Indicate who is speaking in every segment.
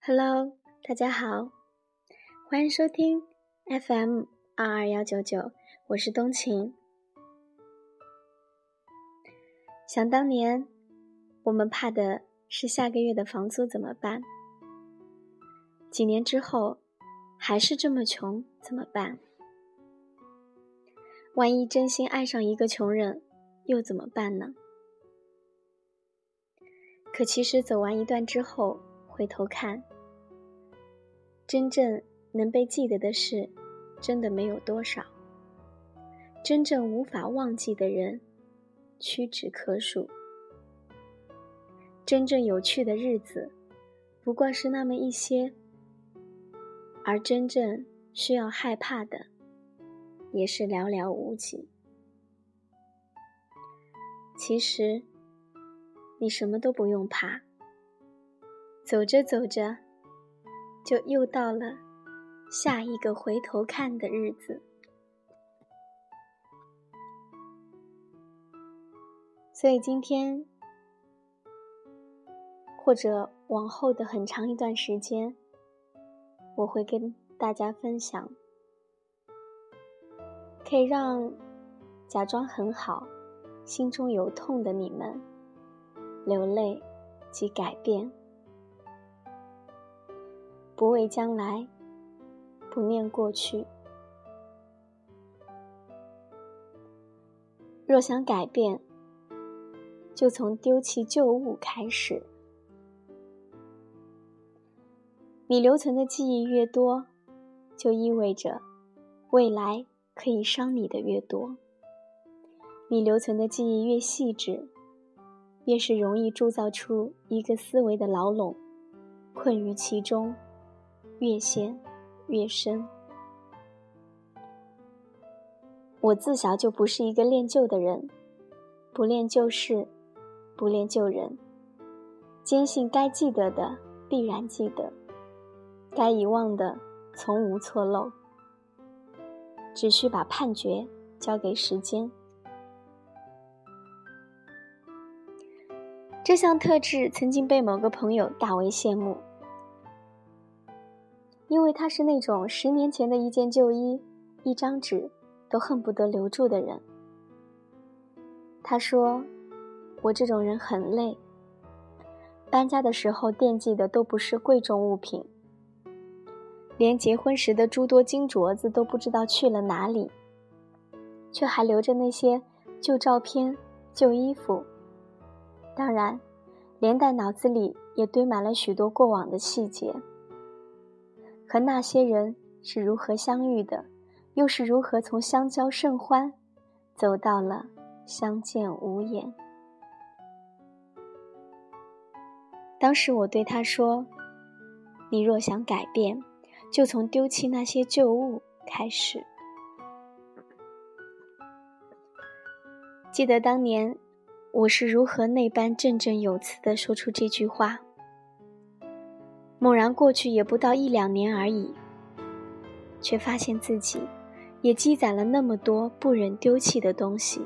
Speaker 1: Hello，大家好，欢迎收听 FM 二二幺九九，我是冬晴。想当年，我们怕的是下个月的房租怎么办？几年之后，还是这么穷怎么办？万一真心爱上一个穷人，又怎么办呢？可其实走完一段之后，回头看。真正能被记得的事，真的没有多少。真正无法忘记的人，屈指可数。真正有趣的日子，不过是那么一些。而真正需要害怕的，也是寥寥无几。其实，你什么都不用怕。走着走着。就又到了下一个回头看的日子，所以今天或者往后的很长一段时间，我会跟大家分享，可以让假装很好、心中有痛的你们流泪及改变。不畏将来，不念过去。若想改变，就从丢弃旧物开始。你留存的记忆越多，就意味着未来可以伤你的越多。你留存的记忆越细致，越是容易铸造出一个思维的牢笼，困于其中。越陷越深。我自小就不是一个恋旧的人，不恋旧事，不恋旧人，坚信该记得的必然记得，该遗忘的从无错漏。只需把判决交给时间。这项特质曾经被某个朋友大为羡慕。因为他是那种十年前的一件旧衣、一张纸都恨不得留住的人。他说：“我这种人很累，搬家的时候惦记的都不是贵重物品，连结婚时的诸多金镯子都不知道去了哪里，却还留着那些旧照片、旧衣服。当然，连带脑子里也堆满了许多过往的细节。”和那些人是如何相遇的，又是如何从相交甚欢，走到了相见无言？当时我对他说：“你若想改变，就从丢弃那些旧物开始。”记得当年我是如何那般振振有词地说出这句话。猛然过去也不到一两年而已，却发现自己也积攒了那么多不忍丢弃的东西。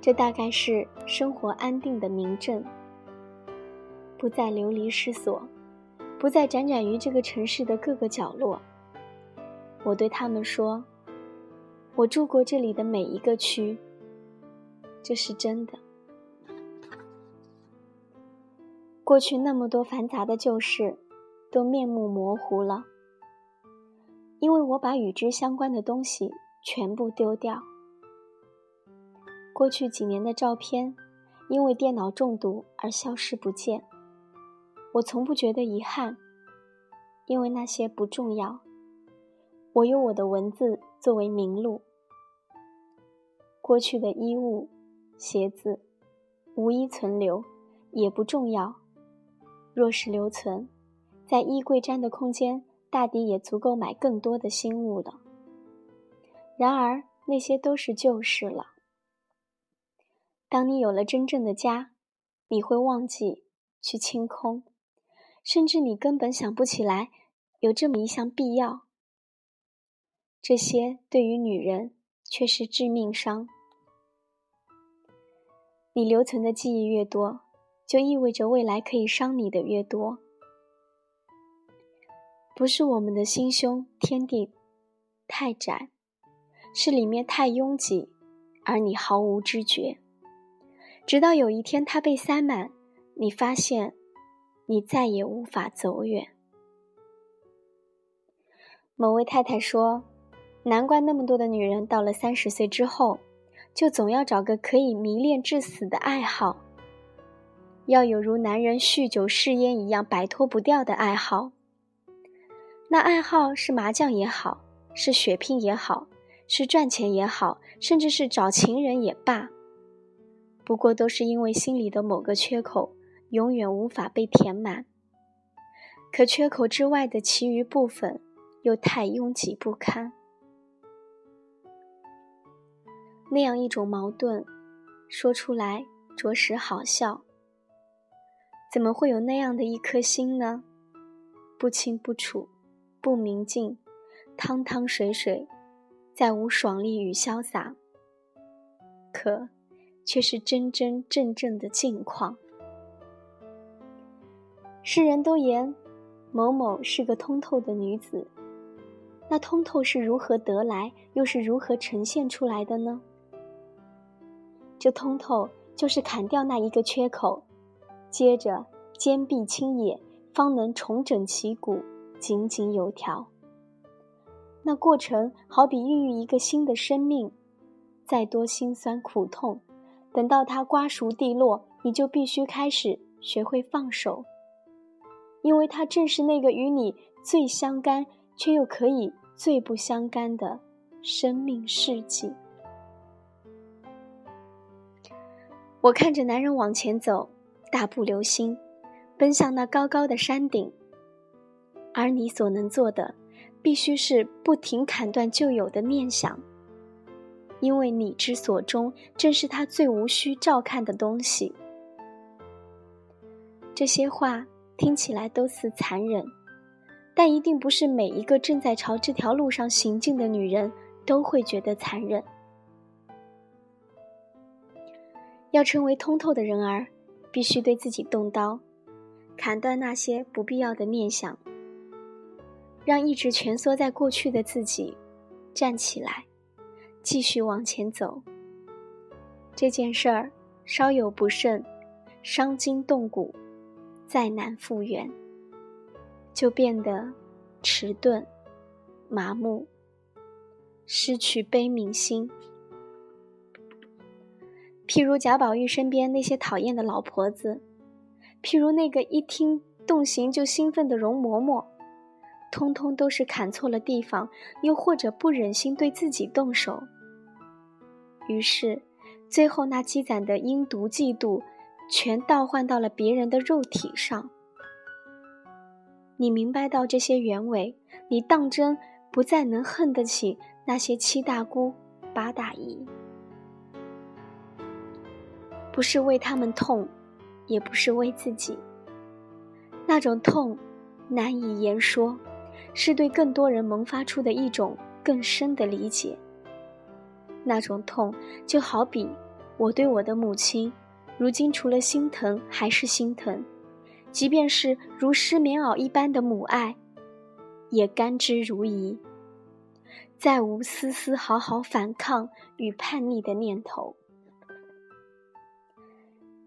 Speaker 1: 这大概是生活安定的明证，不再流离失所，不再辗转于这个城市的各个角落。我对他们说：“我住过这里的每一个区，这是真的。”过去那么多繁杂的旧事，都面目模糊了，因为我把与之相关的东西全部丢掉。过去几年的照片，因为电脑中毒而消失不见，我从不觉得遗憾，因为那些不重要。我有我的文字作为名录。过去的衣物、鞋子，无一存留，也不重要。若是留存，在衣柜占的空间，大抵也足够买更多的新物了。然而，那些都是旧事了。当你有了真正的家，你会忘记去清空，甚至你根本想不起来有这么一项必要。这些对于女人却是致命伤。你留存的记忆越多，就意味着未来可以伤你的越多。不是我们的心胸天地太窄，是里面太拥挤，而你毫无知觉。直到有一天它被塞满，你发现你再也无法走远。某位太太说：“难怪那么多的女人到了三十岁之后，就总要找个可以迷恋至死的爱好，要有如男人酗酒嗜烟一样摆脱不掉的爱好。那爱好是麻将也好，是血拼也好，是赚钱也好，甚至是找情人也罢，不过都是因为心里的某个缺口永远无法被填满。可缺口之外的其余部分。”又太拥挤不堪，那样一种矛盾，说出来着实好笑。怎么会有那样的一颗心呢？不清不楚，不明净，汤汤水水，再无爽利与潇洒，可却是真真正正的境况。世人都言某某是个通透的女子。那通透是如何得来，又是如何呈现出来的呢？这通透就是砍掉那一个缺口，接着坚壁清野，方能重整旗鼓，井井有条。那过程好比孕育一个新的生命，再多辛酸苦痛，等到它瓜熟蒂落，你就必须开始学会放手，因为它正是那个与你最相干。却又可以最不相干的生命事迹。我看着男人往前走，大步流星，奔向那高高的山顶。而你所能做的，必须是不停砍断旧有的念想，因为你之所终，正是他最无需照看的东西。这些话听起来都似残忍。但一定不是每一个正在朝这条路上行进的女人都会觉得残忍。要成为通透的人儿，必须对自己动刀，砍断那些不必要的念想，让一直蜷缩在过去的自己站起来，继续往前走。这件事儿稍有不慎，伤筋动骨，再难复原。就变得迟钝、麻木，失去悲悯心。譬如贾宝玉身边那些讨厌的老婆子，譬如那个一听动刑就兴奋的容嬷嬷，通通都是砍错了地方，又或者不忍心对自己动手。于是，最后那积攒的阴毒嫉妒，全倒换到了别人的肉体上。你明白到这些原委，你当真不再能恨得起那些七大姑八大姨。不是为他们痛，也不是为自己。那种痛难以言说，是对更多人萌发出的一种更深的理解。那种痛就好比我对我的母亲，如今除了心疼还是心疼。即便是如湿棉袄一般的母爱，也甘之如饴，再无丝丝毫毫反抗与叛逆的念头。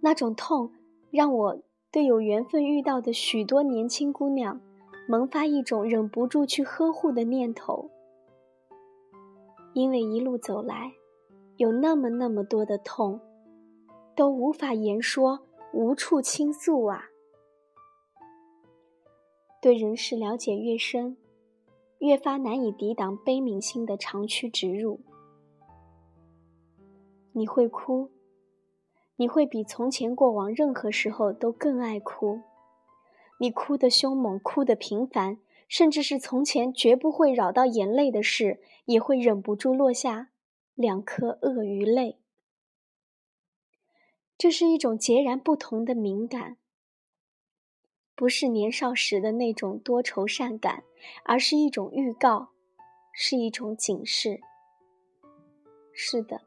Speaker 1: 那种痛，让我对有缘分遇到的许多年轻姑娘，萌发一种忍不住去呵护的念头。因为一路走来，有那么那么多的痛，都无法言说，无处倾诉啊。对人事了解越深，越发难以抵挡悲悯心的长驱直入。你会哭，你会比从前过往任何时候都更爱哭。你哭得凶猛，哭得频繁，甚至是从前绝不会扰到眼泪的事，也会忍不住落下两颗鳄鱼泪。这是一种截然不同的敏感。不是年少时的那种多愁善感，而是一种预告，是一种警示。是的，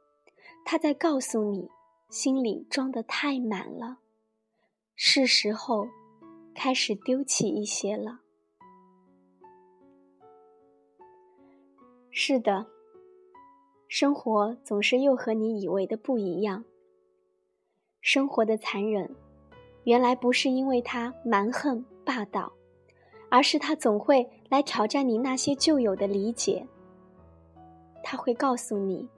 Speaker 1: 他在告诉你，心里装得太满了，是时候开始丢弃一些了。是的，生活总是又和你以为的不一样。生活的残忍，原来不是因为它蛮横霸道，而是它总会来挑战你那些旧有的理解。他会告诉你，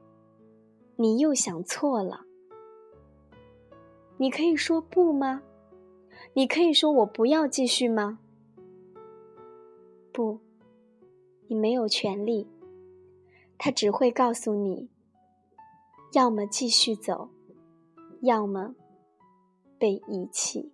Speaker 1: 你又想错了。你可以说不吗？你可以说我不要继续吗？不，你没有权利。他只会告诉你，要么继续走，要么被遗弃。